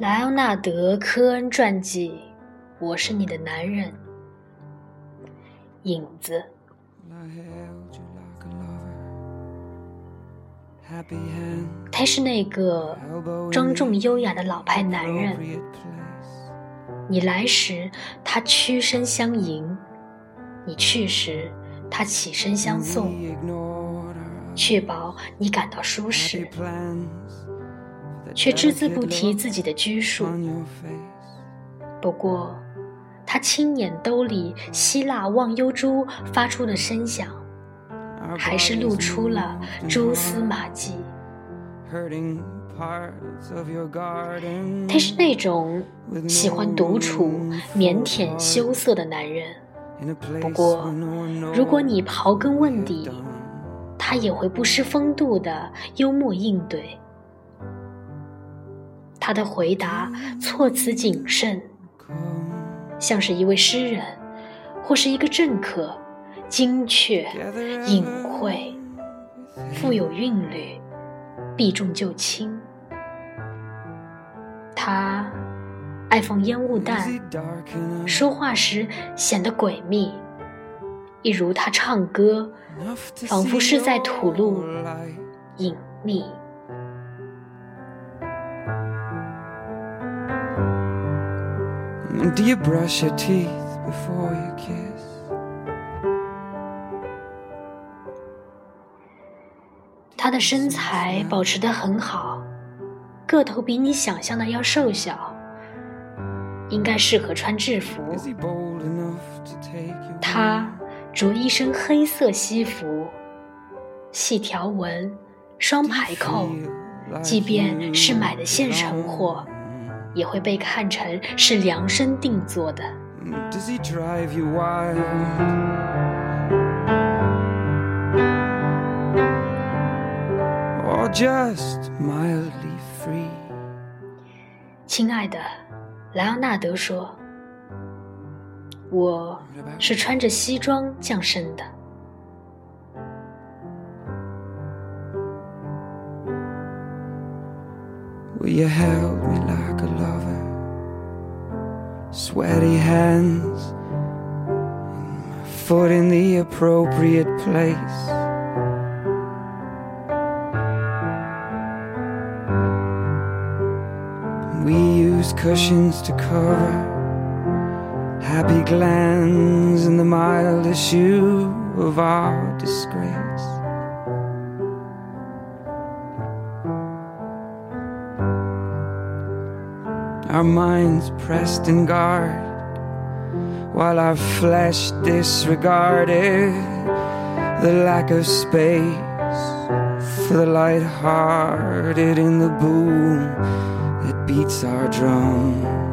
莱昂纳德·科恩传记，我是你的男人。影子。他是那个庄重优雅的老派男人。你来时，他屈身相迎；你去时，他起身相送，确保你感到舒适。却只字不提自己的拘束。不过，他轻捻兜里希腊忘忧珠发出的声响，还是露出了蛛丝马迹。他是那种喜欢独处、腼腆羞涩的男人。不过，如果你刨根问底，他也会不失风度的幽默应对。他的回答措辞谨慎，像是一位诗人，或是一个政客，精确、隐晦、富有韵律，避重就轻。他爱放烟雾弹，说话时显得诡秘，一如他唱歌，仿佛是在吐露隐秘。Do you brush your teeth before you kiss? 他的身材保持得很好，个头比你想象的要瘦小，应该适合穿制服。他着一身黑色西服，细条纹，双排扣，即便是买的现成货。也会被看成是量身定做的。亲爱的，莱昂纳德说：“我是穿着西装降生的。” You held me like a lover. Sweaty hands, my foot in the appropriate place. We used cushions to cover happy glands in the mild issue of our disgrace. Our minds pressed in guard, while our flesh disregarded the lack of space for the light-hearted in the boom that beats our drum.